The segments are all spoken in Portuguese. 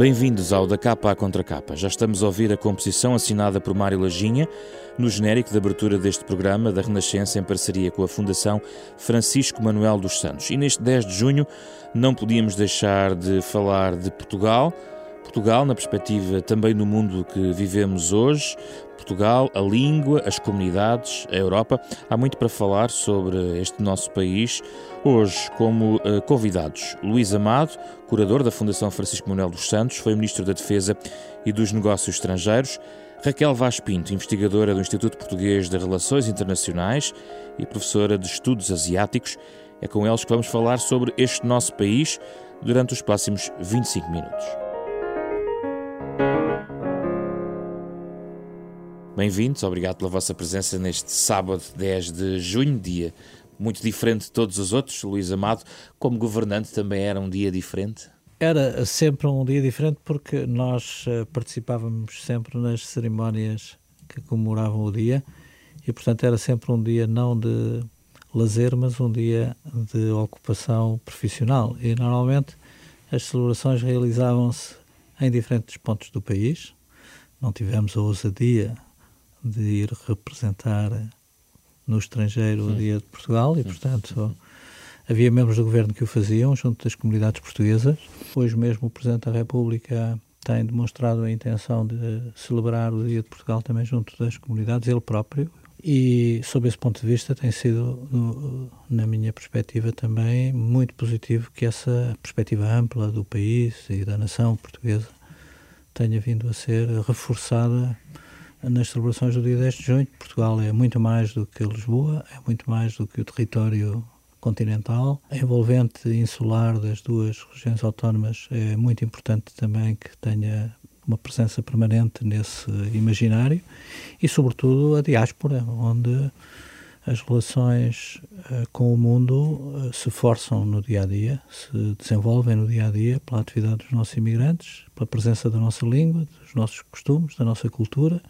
Bem-vindos ao Da Capa à Contra Capa. Já estamos a ouvir a composição assinada por Mário Lajinha no genérico de abertura deste programa da Renascença em parceria com a Fundação Francisco Manuel dos Santos. E neste 10 de junho não podíamos deixar de falar de Portugal. Portugal, na perspectiva também do mundo que vivemos hoje, Portugal, a língua, as comunidades, a Europa. Há muito para falar sobre este nosso país. Hoje, como uh, convidados, Luís Amado, curador da Fundação Francisco Manuel dos Santos, foi Ministro da Defesa e dos Negócios Estrangeiros. Raquel Vaz Pinto, investigadora do Instituto Português de Relações Internacionais e professora de Estudos Asiáticos. É com eles que vamos falar sobre este nosso país durante os próximos 25 minutos. Bem-vindos, obrigado pela vossa presença neste sábado 10 de junho, dia muito diferente de todos os outros. Luís Amado, como governante, também era um dia diferente? Era sempre um dia diferente porque nós uh, participávamos sempre nas cerimónias que comemoravam o dia e, portanto, era sempre um dia não de lazer, mas um dia de ocupação profissional. E, normalmente, as celebrações realizavam-se em diferentes pontos do país. Não tivemos a ousadia de ir representar no estrangeiro o Dia de Portugal e, portanto, havia membros do governo que o faziam junto das comunidades portuguesas. Hoje mesmo o Presidente da República tem demonstrado a intenção de celebrar o Dia de Portugal também junto das comunidades, ele próprio. E, sob esse ponto de vista, tem sido, na minha perspectiva também, muito positivo que essa perspectiva ampla do país e da nação portuguesa tenha vindo a ser reforçada nas celebrações do dia 10 de junho. Portugal é muito mais do que Lisboa, é muito mais do que o território continental. A envolvente insular das duas regiões autónomas é muito importante também que tenha uma presença permanente nesse imaginário e, sobretudo, a diáspora, onde as relações uh, com o mundo uh, se forçam no dia a dia, se desenvolvem no dia a dia pela atividade dos nossos imigrantes, pela presença da nossa língua, dos nossos costumes, da nossa cultura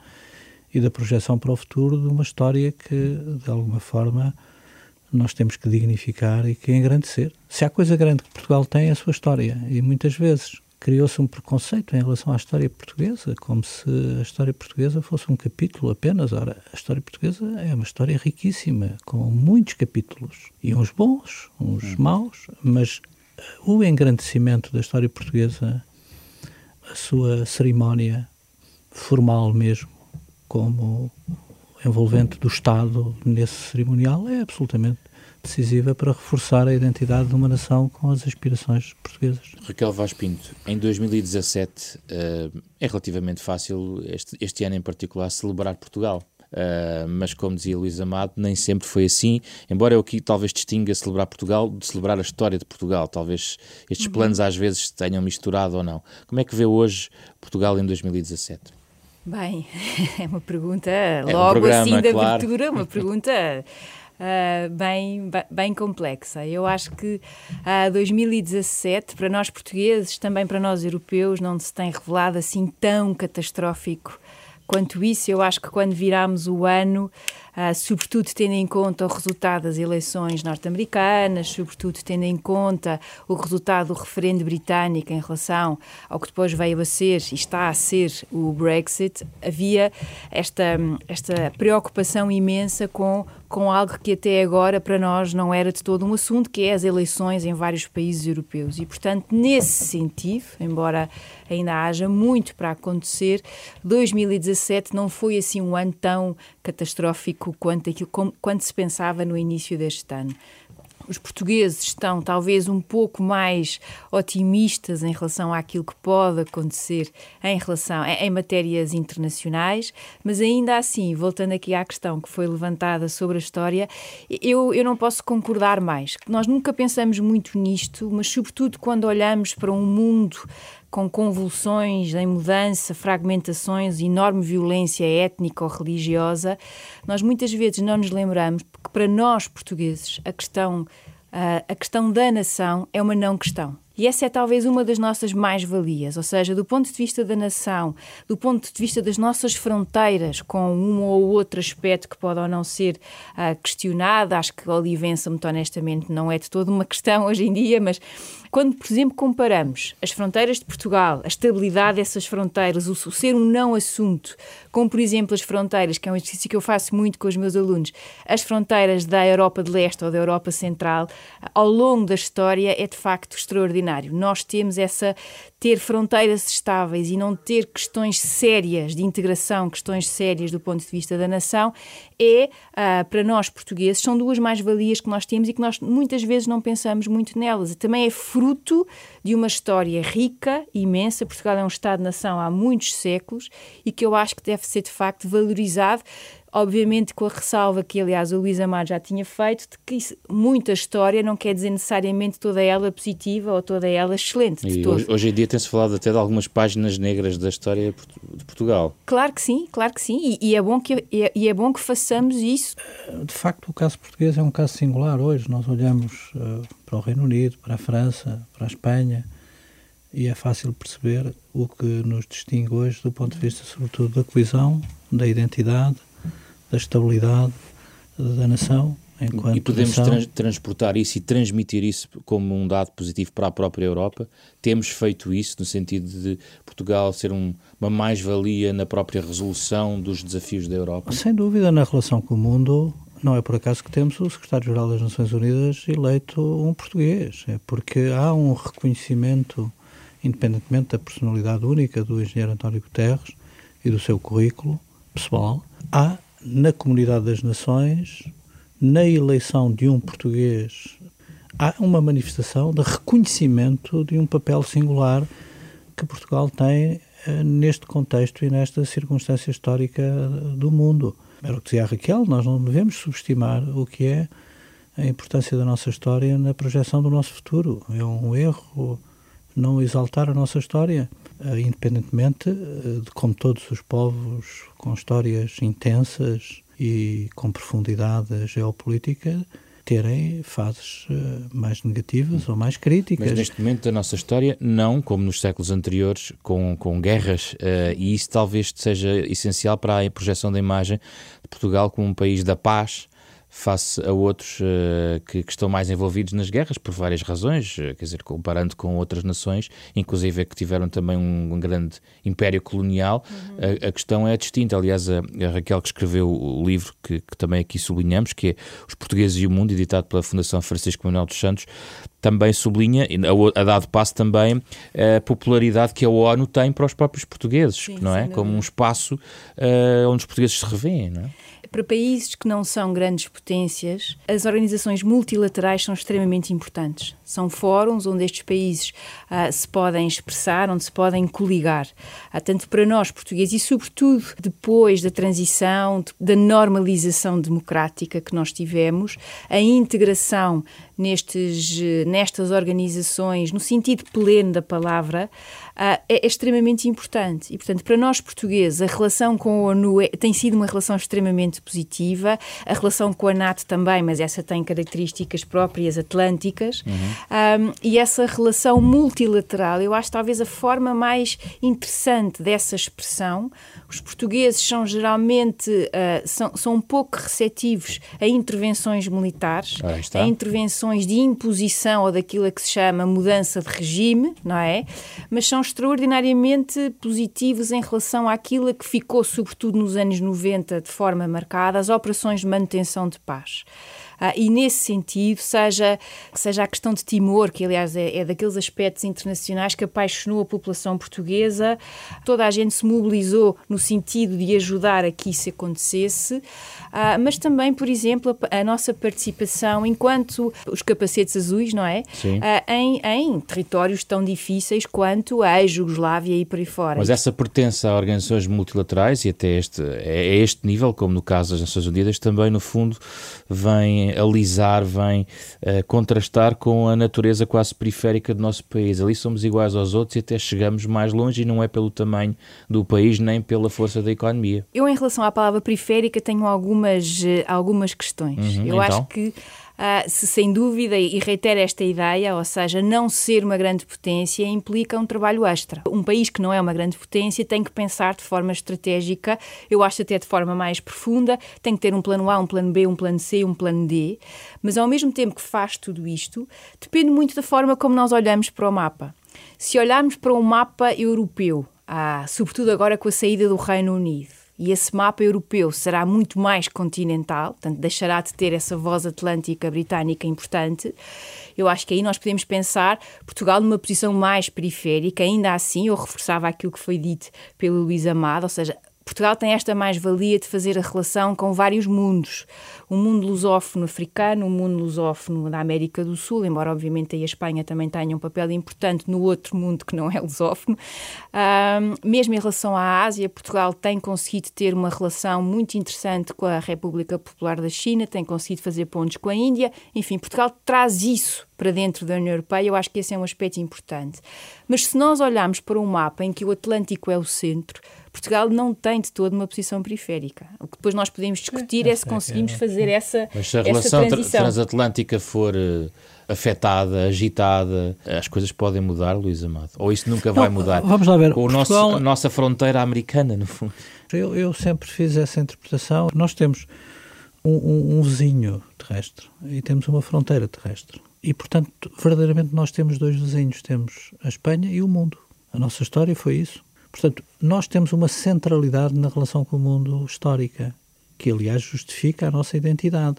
e da projeção para o futuro de uma história que, de alguma forma, nós temos que dignificar e que engrandecer. Se há coisa grande que Portugal tem é a sua história e muitas vezes criou-se um preconceito em relação à história portuguesa, como se a história portuguesa fosse um capítulo apenas. Ora, a história portuguesa é uma história riquíssima, com muitos capítulos, e uns bons, uns hum. maus, mas o engrandecimento da história portuguesa, a sua cerimónia formal mesmo, como envolvente do Estado nesse cerimonial é absolutamente decisiva para reforçar a identidade de uma nação com as aspirações portuguesas. Raquel Vaz Pinto, em 2017 uh, eh, é relativamente fácil, este, este, ano em particular, celebrar Portugal. Uh, mas como dizia Luís Amado, nem sempre foi assim, embora eu aqui talvez distinga celebrar Portugal de celebrar a história de Portugal, talvez estes uhum. planos às vezes tenham misturado ou não. Como é que vê hoje Portugal em 2017? Bem, é uma pergunta é logo um programa, assim de claro. abertura, uma pergunta uh, bem, bem complexa. Eu acho que uh, 2017, para nós portugueses, também para nós europeus, não se tem revelado assim tão catastrófico quanto isso. Eu acho que quando viramos o ano uh, sobretudo tendo em conta o resultado das eleições norte-americanas, sobretudo tendo em conta o resultado do referendo britânico em relação ao que depois veio a ser e está a ser o Brexit, havia esta, esta preocupação imensa com com algo que até agora para nós não era de todo um assunto, que é as eleições em vários países europeus. E, portanto, nesse sentido, embora ainda haja muito para acontecer, 2017 não foi assim um ano tão catastrófico quanto, aquilo, quanto se pensava no início deste ano os portugueses estão talvez um pouco mais otimistas em relação àquilo que pode acontecer em relação em matérias internacionais, mas ainda assim, voltando aqui à questão que foi levantada sobre a história, eu, eu não posso concordar mais. Nós nunca pensamos muito nisto, mas sobretudo quando olhamos para um mundo com convulsões em mudança, fragmentações, enorme violência étnica ou religiosa, nós muitas vezes não nos lembramos que para nós portugueses a questão a questão da nação é uma não questão. E essa é talvez uma das nossas mais-valias, ou seja, do ponto de vista da nação, do ponto de vista das nossas fronteiras, com um ou outro aspecto que pode ou não ser uh, questionado, acho que Olivença, muito honestamente, não é de toda uma questão hoje em dia, mas quando, por exemplo, comparamos as fronteiras de Portugal, a estabilidade dessas fronteiras, o, ser um não assunto, com, por exemplo, as fronteiras, que é um exercício que eu faço muito com os meus alunos, as fronteiras da Europa de Leste ou da Europa Central, ao longo da história, é de facto extraordinário. Nós temos essa ter fronteiras estáveis e não ter questões sérias de integração, questões sérias do ponto de vista da nação, é, uh, para nós portugueses, são duas mais-valias que nós temos e que nós muitas vezes não pensamos muito nelas. Também é fruto de uma história rica, imensa. Portugal é um Estado-nação há muitos séculos e que eu acho que deve ser de facto valorizado Obviamente com a ressalva que, aliás, o Luís Amado já tinha feito, de que isso, muita história não quer dizer necessariamente toda ela positiva ou toda ela excelente. E hoje, hoje, em dia tem-se falado até de algumas páginas negras da história de Portugal. Claro que sim, claro que sim, e, e é, bom que, e, e é bom que façamos isso. De facto, o caso português é um caso singular hoje. Nós olhamos uh, para o Reino Unido, para a França, para a Espanha, e é fácil perceber o que nos distingue hoje do ponto de vista, sobretudo, da coesão, da identidade da estabilidade da nação. Enquanto e podemos trans transportar isso e transmitir isso como um dado positivo para a própria Europa? Temos feito isso no sentido de Portugal ser um, uma mais-valia na própria resolução dos desafios da Europa? Sem dúvida, na relação com o mundo, não é por acaso que temos o secretário-geral das Nações Unidas eleito um português, é porque há um reconhecimento, independentemente da personalidade única do engenheiro António Guterres e do seu currículo pessoal, há na comunidade das nações, na eleição de um português, há uma manifestação de reconhecimento de um papel singular que Portugal tem eh, neste contexto e nesta circunstância histórica do mundo. Era o que dizia a Raquel, nós não devemos subestimar o que é a importância da nossa história na projeção do nosso futuro. É um erro não exaltar a nossa história. Eh, independentemente eh, de como todos os povos com histórias intensas e com profundidade geopolítica terem fases eh, mais negativas ou mais críticas. Mas neste momento da nossa história, não como nos séculos anteriores, com, com guerras, uh, e isso talvez seja essencial para a projeção da imagem de Portugal como um país da paz, face a outros uh, que, que, estão mais envolvidos nas guerras por várias razões, uh, quer dizer, comparando com outras nações, inclusive que tiveram também um, um grande império colonial, uhum. a, a, questão é distinta. Aliás, a, a, Raquel que escreveu o livro que, que, também aqui sublinhamos, que é Os Portugueses e o Mundo, editado pela Fundação Francisco Manuel dos Santos, também sublinha, a, a dado passo também, a popularidade que a ONU tem para os próprios portugueses, Sim, não é? Como um espaço uh, onde os portugueses se revêem, não é? Para países que não são grandes potências, as organizações multilaterais são extremamente importantes. São fóruns onde estes países uh, se podem expressar, onde se podem coligar. Uh, tanto para nós, portugueses, e sobretudo depois da transição, da normalização democrática que nós tivemos, a integração nestes, nestas organizações, no sentido pleno da palavra, é, é, extremamente importante. E, portanto, para nós portugueses, a relação com a ONU é, tem sido uma relação extremamente positiva, a relação com a NATO também, mas essa tem características próprias atlânticas, uhum. um, e essa relação multilateral, eu acho talvez a forma mais interessante dessa expressão. Os portugueses são geralmente uh, são, são um pouco receptivos a intervenções militares, a intervenções de imposição ou daquilo a que se chama mudança de regime, não é? Mas são extraordinariamente positivos em relação àquilo que ficou, sobretudo nos anos 90, de forma marcada, as operações de manutenção de paz. Ah, e nesse sentido, seja, seja a questão de Timor, que aliás é, é, daqueles aspectos internacionais que apaixonou a população portuguesa, toda a gente se mobilizou no sentido de ajudar a que isso acontecesse, ah, mas também, por exemplo, a, a, nossa participação enquanto os capacetes azuis, não é? Ah, em, em territórios tão difíceis quanto a ex-Jugoslávia e por aí fora. Mas essa pertence a organizações multilaterais e até este, é, é este nível, como no caso das Nações Unidas, também no fundo vem alisar, vem uh, contrastar com a natureza quase periférica do nosso país. Ali somos iguais aos outros e até chegamos mais longe e não é pelo tamanho do país nem pela força da economia. Eu, em relação à palavra periférica, tenho algumas, uh, algumas questões. Uhum, Eu então? acho que uh, se sem dúvida, e reitero esta ideia, ou seja, não ser uma grande potência implica um trabalho extra. Um país que não é uma grande potência tem que pensar de forma estratégica, eu acho até de forma mais profunda, tem que ter um plano A, um plano B, um plano C, um plano D, mas ao mesmo tempo que faz tudo isto, depende muito da forma como nós olhamos para o mapa. Se olharmos para um mapa europeu, ah, sobretudo agora com a saída do Reino Unido, e esse mapa europeu será muito mais continental, portanto, deixará de ter essa voz atlântica britânica importante. Eu acho que aí nós podemos pensar Portugal numa posição mais periférica, ainda assim, eu reforçava aquilo que foi dito pelo Luís Amado, ou seja, Portugal tem esta mais-valia de fazer a relação com vários mundos. O mundo lusófono africano, o mundo lusófono da América do Sul, embora obviamente aí a Espanha também tenha um papel importante no outro mundo que não é lusófono. Um, mesmo em relação à Ásia, Portugal tem conseguido ter uma relação muito interessante com a República Popular da China, tem conseguido fazer pontos com a Índia. Enfim, Portugal traz isso para dentro da União Europeia, eu acho que esse é um aspecto importante. Mas se nós olharmos para um mapa em que o Atlântico é o centro, Portugal não tem de todo uma posição periférica. O que depois nós podemos discutir é, é se conseguimos fazer essa Mas se a relação transatlântica for uh, afetada, agitada, as coisas podem mudar, Luís Amado? Ou isso nunca vai mudar? Vamos lá ver. Com Portugal... nosso, a nossa fronteira americana, no fundo. Eu, eu sempre fiz essa interpretação. Nós temos um, um, um vizinho terrestre e temos uma fronteira terrestre. E, portanto, verdadeiramente nós temos dois vizinhos. Temos a Espanha e o mundo. A nossa história foi isso. Portanto, nós temos uma centralidade na relação com o mundo histórica, que aliás justifica a nossa identidade.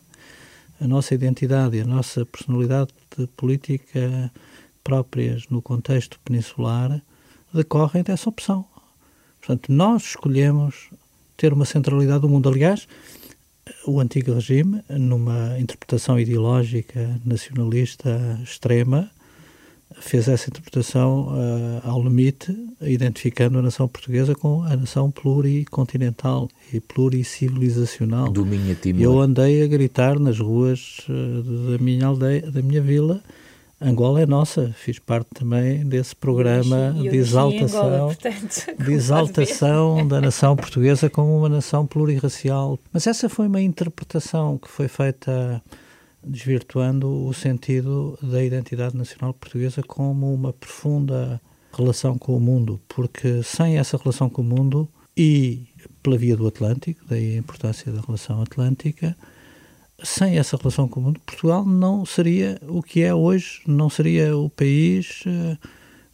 A nossa identidade e a nossa personalidade política próprias no contexto peninsular decorrem dessa opção. Portanto, nós escolhemos ter uma centralidade do mundo. Aliás, o antigo regime, numa interpretação ideológica nacionalista extrema, fez essa interpretação uh, ao limite, identificando a nação portuguesa com a nação pluricontinental e pluricivilizacional. Do minha Eu andei a gritar nas ruas uh, da minha aldeia, da minha vila, Angola é nossa, fiz parte também desse programa de exaltação, Angola, portanto, de exaltação da nação portuguesa como uma nação plurirracial. Mas essa foi uma interpretação que foi feita desvirtuando o sentido da identidade nacional portuguesa como uma profunda relação com o mundo, porque sem essa relação com o mundo e pela via do Atlântico, daí a importância da relação atlântica, sem essa relação com o mundo, Portugal não seria o que é hoje, não seria o país, uh,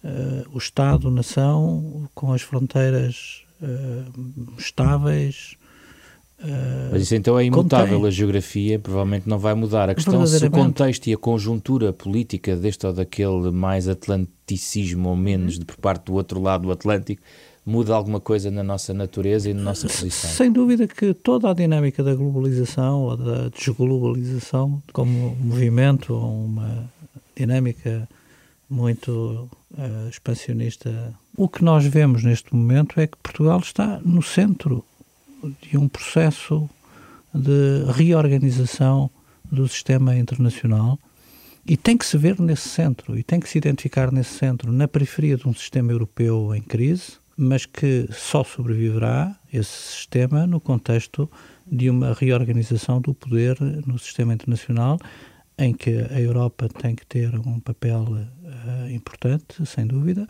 uh, o Estado-nação, com as fronteiras uh, estáveis, Uh, Mas isso então é imutável, contém. a geografia provavelmente não vai mudar. A questão se o contexto e a conjuntura política deste ou daquele mais atlanticismo ou menos uhum. de por parte do outro lado do Atlântico muda alguma coisa na nossa natureza e na nossa posição? Sem dúvida que toda a dinâmica da globalização ou da desglobalização como movimento ou uma dinâmica muito uh, expansionista. O que nós vemos neste momento é que Portugal está no centro de um processo de reorganização do sistema internacional e tem que se ver nesse centro e tem que se identificar nesse centro, na periferia de um sistema europeu em crise, mas que só sobreviverá esse sistema no contexto de uma reorganização do poder no sistema internacional, em que a Europa tem que ter um papel uh, importante, sem dúvida,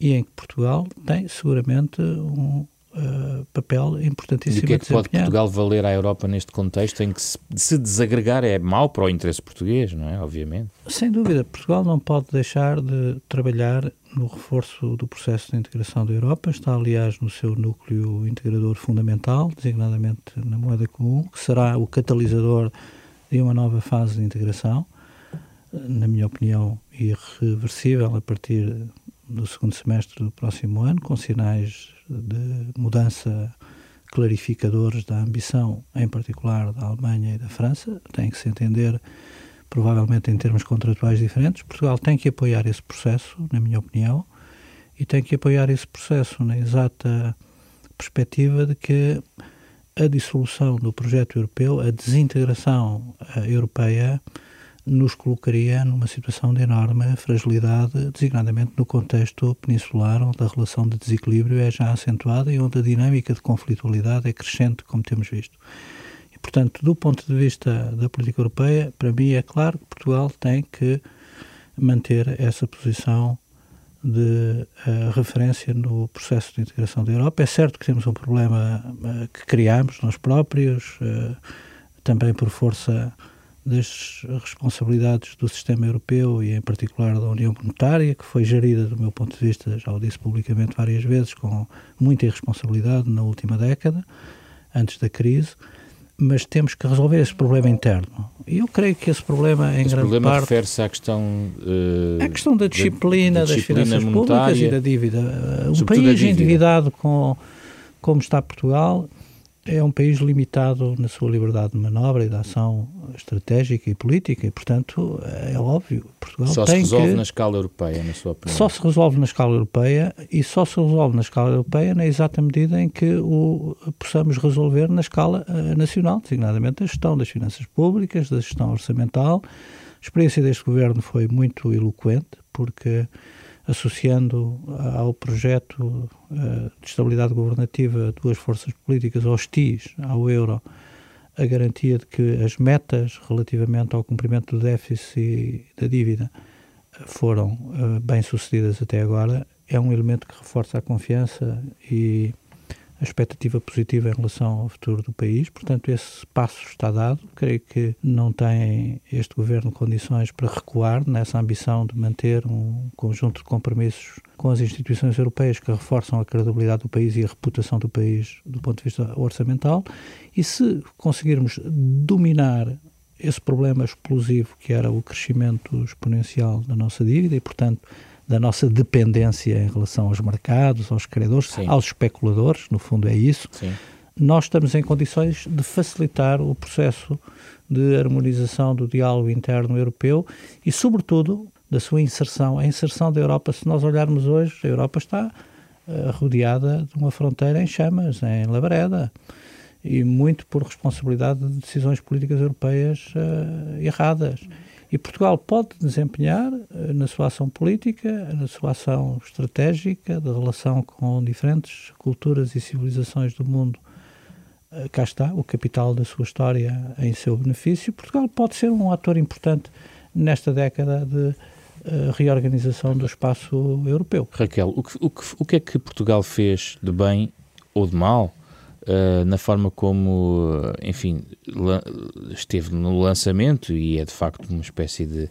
e em que Portugal tem seguramente um, uh, papel importantíssimo. E o que é que pode Portugal valer à Europa neste contexto em que se, se desagregar é mau para o interesse português, não é? Obviamente. Sem dúvida. Portugal não pode deixar de trabalhar no reforço do processo de integração da Europa. Está, aliás, no seu núcleo integrador fundamental, designadamente na moeda comum, que será o catalisador de uma nova fase de integração, na minha opinião, irreversível a partir do segundo semestre do próximo ano, com sinais de mudança clarificadores da ambição, em particular da Alemanha e da França, tem que se entender provavelmente em termos contratuais diferentes. Portugal tem que apoiar esse processo, na minha opinião, e tem que apoiar esse processo na exata perspectiva de que a dissolução do projeto europeu, a desintegração uh, europeia, nos colocaria numa situação de enorme fragilidade, designadamente no contexto peninsular, onde a relação de desequilíbrio é já acentuada e onde a dinâmica de conflitualidade é crescente, como temos visto. E, Portanto, do ponto de vista da política europeia, para mim é claro que Portugal tem que manter essa posição de uh, referência no processo de integração da Europa. É certo que temos um problema uh, que criamos nós próprios, uh, também por força das responsabilidades do sistema europeu e, em particular, da União Monetária, que foi gerida, do meu ponto de vista, já o disse publicamente várias vezes, com muita irresponsabilidade na última década, antes da crise mas temos que resolver esse problema interno. E eu creio que esse problema, em esse grande problema parte... refere-se à questão... Uh, à questão da disciplina, da, da disciplina das finanças públicas e da dívida. Um país endividado com, como está Portugal é um país limitado na sua liberdade de manobra e de ação estratégica e política e, portanto, é óbvio, Portugal só tem se resolve que... na escala europeia, na sua opinião? Só se resolve na escala europeia e só se resolve na escala europeia na exata medida em que o possamos resolver na escala uh, nacional, designadamente a gestão das finanças públicas, da gestão orçamental. A experiência deste governo foi muito eloquente, porque associando ao projeto eh, de estabilidade governativa duas forças políticas hostis ao euro a garantia de que as metas relativamente ao cumprimento do déficit e da dívida foram uh, bem sucedidas até agora, é um elemento que reforça a confiança e a expectativa positiva em relação ao futuro do país. Portanto, esse passo está dado. Creio que não tem este governo condições para recuar nessa ambição de manter um conjunto de compromissos com as instituições europeias que reforçam a credibilidade do país e a reputação do país do ponto de vista orçamental. E se conseguirmos dominar esse problema explosivo que era o crescimento exponencial da nossa dívida e, portanto, da nossa dependência em relação aos mercados, aos credores, Sim. aos especuladores, no fundo é isso. Sim. Nós estamos em condições de facilitar o processo de harmonização do diálogo interno europeu e, sobretudo, da sua inserção. A inserção da Europa, se nós olharmos hoje, a Europa está uh, rodeada de uma fronteira em chamas, em labareda, e muito por responsabilidade de decisões políticas europeias uh, erradas. E Portugal pode desempenhar, eh, na sua ação política, na sua ação estratégica, da relação com diferentes culturas e civilizações do mundo, eh, cá está, o capital da sua história em seu benefício. Portugal pode ser um ator importante nesta década de uh, reorganização do espaço europeu. Raquel, o que, o, que, o que é que Portugal fez de bem ou de mal uh, na forma como, enfim, esteve no lançamento e é de facto uma espécie de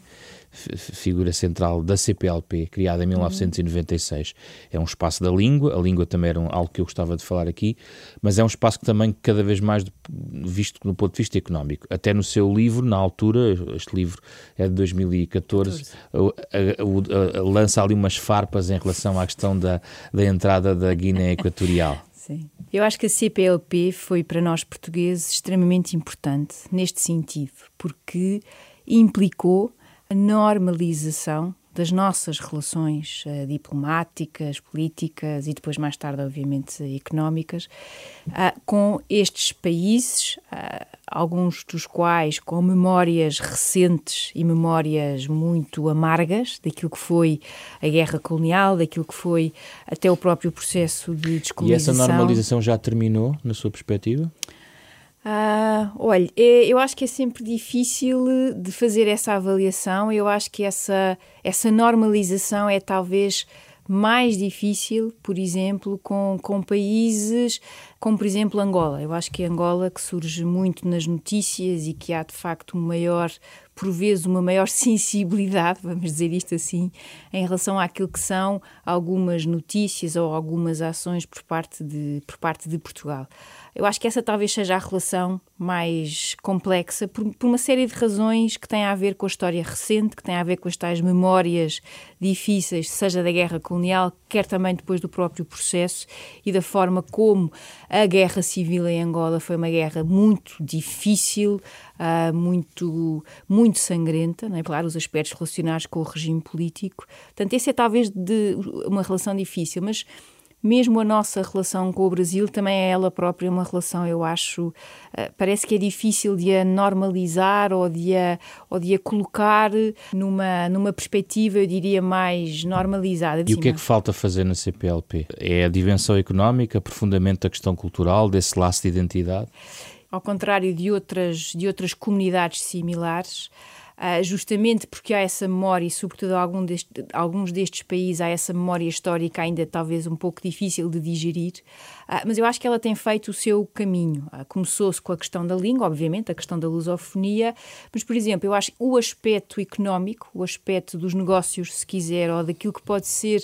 figura central da CPLP, criada em 1996. É um espaço da língua, a língua também era um, algo que eu gostava de falar aqui, mas é um espaço que também cada vez mais visto no ponto de vista económico. Até no seu livro, na altura, este livro é de 2014, a, a, a, lança ali umas farpas em relação à questão da, da entrada da Guiné Equatorial. Sim. Eu acho que a CPLP foi para nós portugueses extremamente importante neste sentido, porque implicou a normalização das nossas relações uh, diplomáticas, políticas e depois mais tarde, obviamente, económicas, uh, com estes países, uh, alguns dos quais com memórias recentes e memórias muito amargas daquilo que foi a guerra colonial, daquilo que foi até o próprio processo de descolonização. E essa normalização já terminou, na sua perspectiva? Ah, olha, é, eu acho que é sempre difícil de fazer essa avaliação. Eu acho que essa, essa normalização é talvez mais difícil, por exemplo, com, com países como, por exemplo, Angola. Eu acho que Angola, que surge muito nas notícias e que há de facto um maior, por vezes, uma maior sensibilidade, vamos dizer isto assim, em relação àquilo que são algumas notícias ou algumas ações por parte de, por parte de Portugal. Eu acho que essa talvez seja a relação mais complexa, por, por, uma série de razões que têm a ver com a história recente, que têm a ver com as tais memórias difíceis, seja da guerra colonial, quer também depois do próprio processo e da forma como a guerra civil em Angola foi uma guerra muito difícil, uh, muito, muito sangrenta, não é? claro, os aspectos relacionados com o regime político. Portanto, essa é talvez de uma relação difícil, mas mesmo a nossa relação com o Brasil também é ela própria uma relação, eu acho, eh, parece que é difícil de a normalizar ou de a, ou de a colocar numa, numa perspectiva, eu diria, mais normalizada. E o que é que falta fazer na CPLP? É a dimensão económica, aprofundamento da questão cultural, desse laço de identidade? Ao contrário de outras, de outras comunidades similares, uh, justamente porque há essa memória, e sobretudo algum deste, alguns destes países, há essa memória histórica ainda talvez um pouco difícil de digerir, uh, mas eu acho que ela tem feito o seu caminho. Uh, Começou-se com a questão da língua, obviamente, a questão da lusofonia, mas, por exemplo, eu acho que o aspecto económico, o aspecto dos negócios, se quiser, ou daquilo que pode ser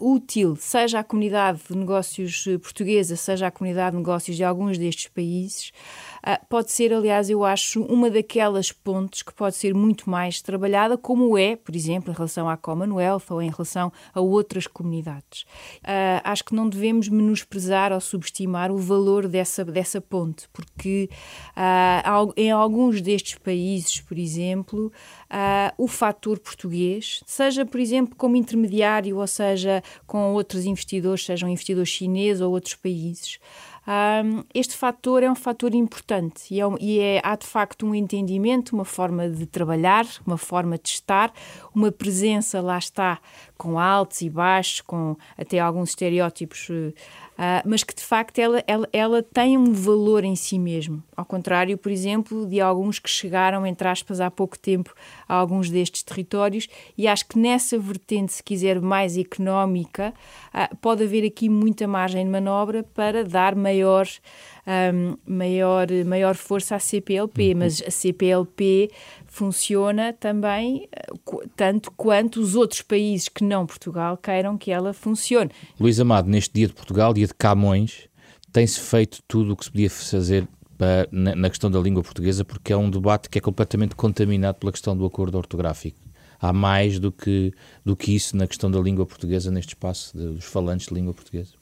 útil, seja à comunidade de negócios eh, portuguesa, seja à comunidade de negócios de alguns destes países, pode ser, aliás, eu acho, uma daquelas pontes que pode ser muito mais trabalhada, como é, por exemplo, em relação à Commonwealth ou em relação a outras comunidades. Uh, acho que não devemos menosprezar ou subestimar o valor dessa, dessa ponte, porque uh, em alguns destes países, por exemplo, uh, o fator português, seja, por exemplo, como intermediário, ou seja, com outros investidores, sejam investidores chineses ou outros países, um, este fator é um fator importante e, é, e é, há de facto um entendimento, uma forma de trabalhar, uma forma de estar, uma presença, lá está, com altos e baixos, com até alguns estereótipos Uh, mas que de facto ela, ela, ela tem um valor em si mesmo. Ao contrário, por exemplo, de alguns que chegaram, entre aspas, há pouco tempo a alguns destes territórios, e acho que nessa vertente, se quiser, mais económica, uh, pode haver aqui muita margem de manobra para dar maior um, maior, maior força à CPLP, uhum. mas a CPLP funciona também eh, tanto quanto os outros países que não Portugal queiram que ela funcione. Luís Amado, neste dia de Portugal, dia de Camões, tem-se feito tudo o que se podia fazer para, na, na questão da língua portuguesa, porque é um debate que é completamente contaminado pela questão do acordo ortográfico há mais do que, do que isso na questão da língua portuguesa, neste espaço de, dos falantes de língua portuguesa.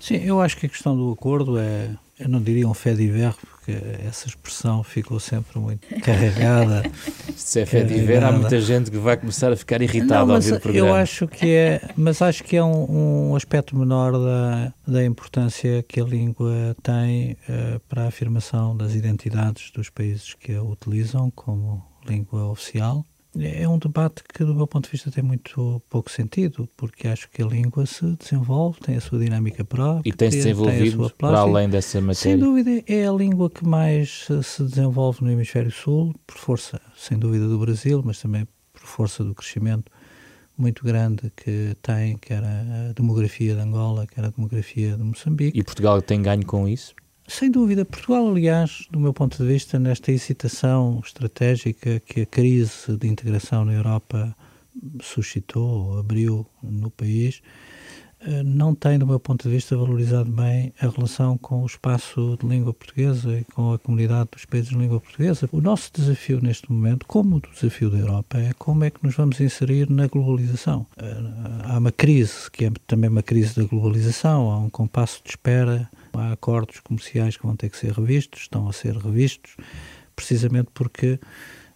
Sim, eu acho que a questão do acordo é, eu não diria um fé diver, porque essa expressão ficou sempre muito carregada. Se é fé diver, há muita gente que vai começar a ficar irritada não, ao ouvir o programa. Eu acho que é, mas acho que é um, um aspecto menor da, da importância que a língua tem uh, para a afirmação das identidades dos países que a utilizam como língua oficial é um debate que, do meu ponto de vista, tem muito pouco sentido, porque acho que a língua se desenvolve, tem a sua dinâmica própria. E tem-se desenvolvido tem para além dessa matéria. Sem dúvida, é a língua que mais se desenvolve no Hemisfério Sul, por força, sem dúvida, do Brasil, mas também por força do crescimento muito grande que tem, quer a demografia de Angola, quer a demografia de Moçambique. E Portugal tem ganho com isso? Sem dúvida. Portugal, aliás, do meu ponto de vista, nesta excitação estratégica que a crise de integração na Europa suscitou, abriu no país, eh, não tem, do meu ponto de vista, valorizado bem a relação com o espaço de língua portuguesa e com a comunidade dos países de língua portuguesa. O nosso desafio neste momento, como o desafio da Europa, é como é que nos vamos inserir na globalização. Eh, há uma crise, que é também uma crise da globalização, há um compasso de espera Há acordos comerciais que vão ter que ser revistos, estão a ser revistos, precisamente porque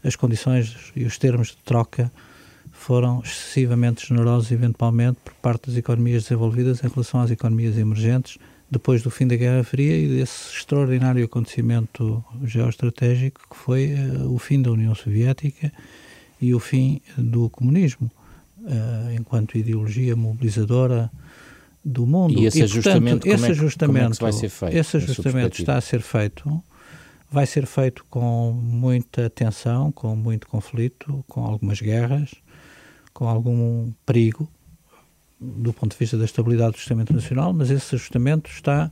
as condições e os termos de troca foram excessivamente generosos, eventualmente, por parte das economias desenvolvidas em relação às economias emergentes, depois do fim da Guerra Fria e desse extraordinário acontecimento geoestratégico que foi uh, o fim da União Soviética e o fim do comunismo, uh, enquanto ideologia mobilizadora do mundo. E esse e, ajustamento, portanto, esse ajustamento, é que, é que vai ser feito? Esse ajustamento está a ser feito, vai ser feito com muita tensão, com muito conflito, com algumas guerras, com algum perigo do ponto de vista da estabilidade do sistema internacional, mas esse ajustamento está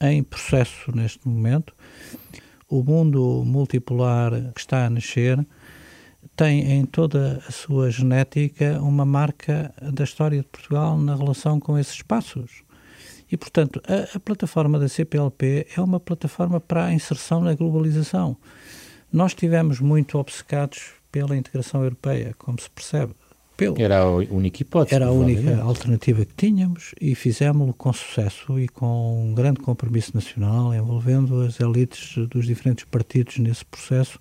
em processo neste momento. O mundo multipolar que está a nascer tem em toda a sua genética uma marca da história de Portugal na relação com esses espaços. E, portanto, a, a, plataforma da CPLP é uma plataforma para a inserção na globalização. Nós tivemos muito obcecados pela integração europeia, como se percebe. Pelo, era a única hipótese. Era a única alternativa que tínhamos e fizemos-lo com sucesso e com um grande compromisso nacional, envolvendo as elites dos diferentes partidos nesse processo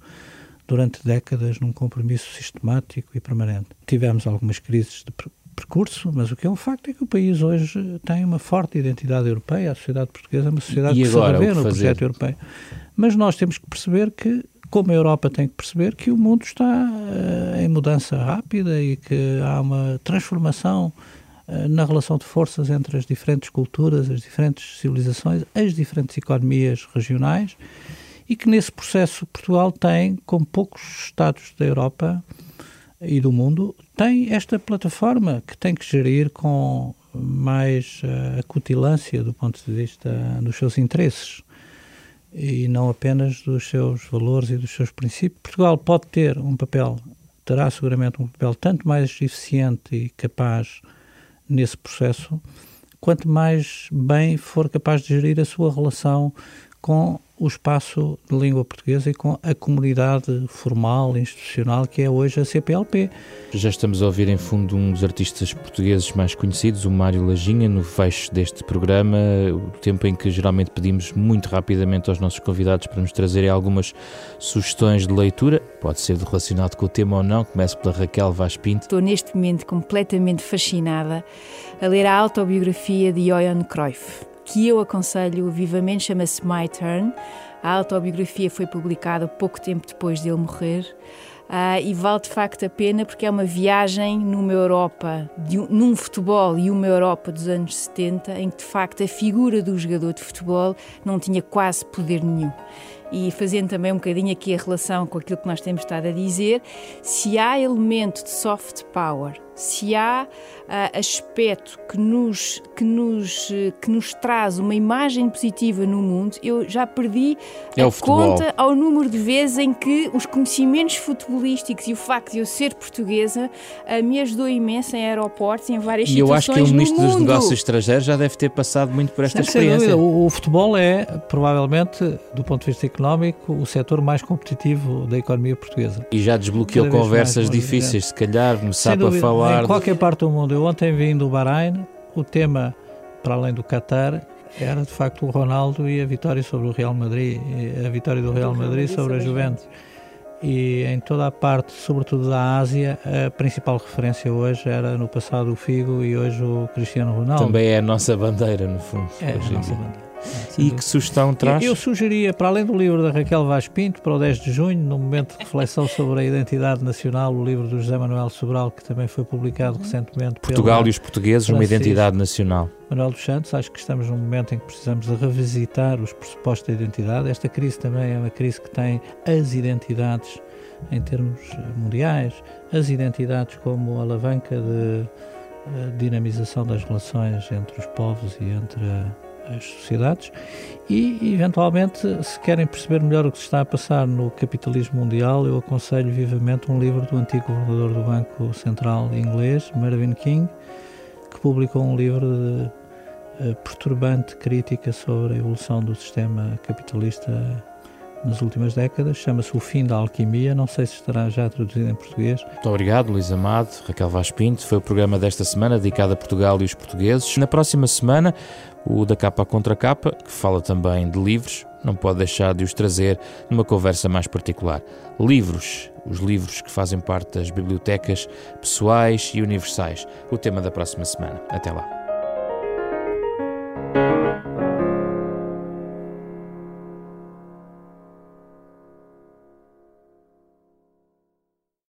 durante décadas num compromisso sistemático e permanente. Tivemos algumas crises de percurso, mas o que é um facto é que o país hoje tem uma forte identidade europeia, a sociedade portuguesa é uma sociedade e que agora, se revê no projeto europeu. Mas nós temos que perceber que, como a Europa tem que perceber, que o mundo está uh, em mudança rápida e que há uma transformação uh, na relação de forças entre as diferentes culturas, as diferentes civilizações, as diferentes economias regionais e que nesse processo Portugal tem, como poucos Estados da Europa e do mundo, tem esta plataforma que tem que gerir com mais uh, acutilância do ponto de vista dos seus interesses e não apenas dos seus valores e dos seus princípios. Portugal pode ter um papel, terá seguramente um papel tanto mais eficiente e capaz nesse processo, quanto mais bem for capaz de gerir a sua relação com o espaço de língua portuguesa e com a comunidade formal, institucional, que é hoje a CPLP. Já estamos a ouvir em fundo um dos artistas portugueses mais conhecidos, o Mário Lajinha, no fecho deste programa, o tempo em que geralmente pedimos muito rapidamente aos nossos convidados para nos trazerem algumas sugestões de leitura, pode ser relacionado com o tema ou não, começo pela Raquel Vaz Pinto. Estou neste momento completamente fascinada a ler a autobiografia de Johan Cruyff que eu aconselho vivamente, chama-se My Turn. A autobiografia foi publicada pouco tempo depois dele morrer. Uh, e vale de facto a pena porque é uma viagem numa Europa, de, num futebol e uma Europa dos anos 70, em que de facto a figura do jogador de futebol não tinha quase poder nenhum. E fazendo também um bocadinho aqui a relação com aquilo que nós temos estado a dizer, se há elemento de soft power se há uh, aspecto que nos, que, nos, que nos traz uma imagem positiva no mundo, eu já perdi é a conta ao número de vezes em que os conhecimentos futebolísticos e o facto de eu ser portuguesa uh, me ajudou imenso em aeroportos, em várias e situações. E eu acho que o Ministro dos Negócios Estrangeiros já deve ter passado muito por esta experiência. O, o futebol é, provavelmente, do ponto de vista económico, o setor mais competitivo da economia portuguesa. E já desbloqueou conversas mais, difíceis, se calhar, começar para falar em qualquer parte do mundo. Eu ontem vim do Bahrein, o tema, para além do Qatar, era de facto o Ronaldo e a vitória sobre o Real Madrid, a vitória do Real Madrid sobre a Juventus. E em toda a parte, sobretudo da Ásia, a principal referência hoje era no passado o Figo e hoje o Cristiano Ronaldo. Também é a nossa bandeira, no fundo. É a nossa bandeira. E que sugestão traz? Eu, eu, sugeria, para além do livro da Raquel Vaz Pinto, para o 10 de junho, no momento de reflexão sobre a identidade nacional, o livro do José Manuel Sobral, que também foi publicado recentemente. Portugal e os portugueses, uma identidade nacional. Manuel dos Santos, acho que estamos num momento em que precisamos de revisitar os pressupostos da identidade. Esta crise também é uma crise que tem as identidades em termos mundiais, as identidades como alavanca de eh, dinamização das relações entre os povos e entre as sociedades e, eventualmente, se querem perceber melhor o que se está a passar no capitalismo mundial, eu aconselho vivamente um livro do antigo governador do Banco Central inglês, Mervyn King, que publicou um livro de uh, perturbante crítica sobre a evolução do sistema capitalista nas últimas décadas, chama-se O Fim da Alquimia, não sei se estará já traduzido em português. Muito obrigado, Luís Amado, Raquel Vaz Pinto, foi o programa desta semana dedicado a Portugal e os portugueses. Na próxima semana, o da capa contra capa, que fala também de livros, não pode deixar de os trazer numa conversa mais particular. Livros, os livros que fazem parte das bibliotecas pessoais e universais, o tema da próxima semana. Até lá.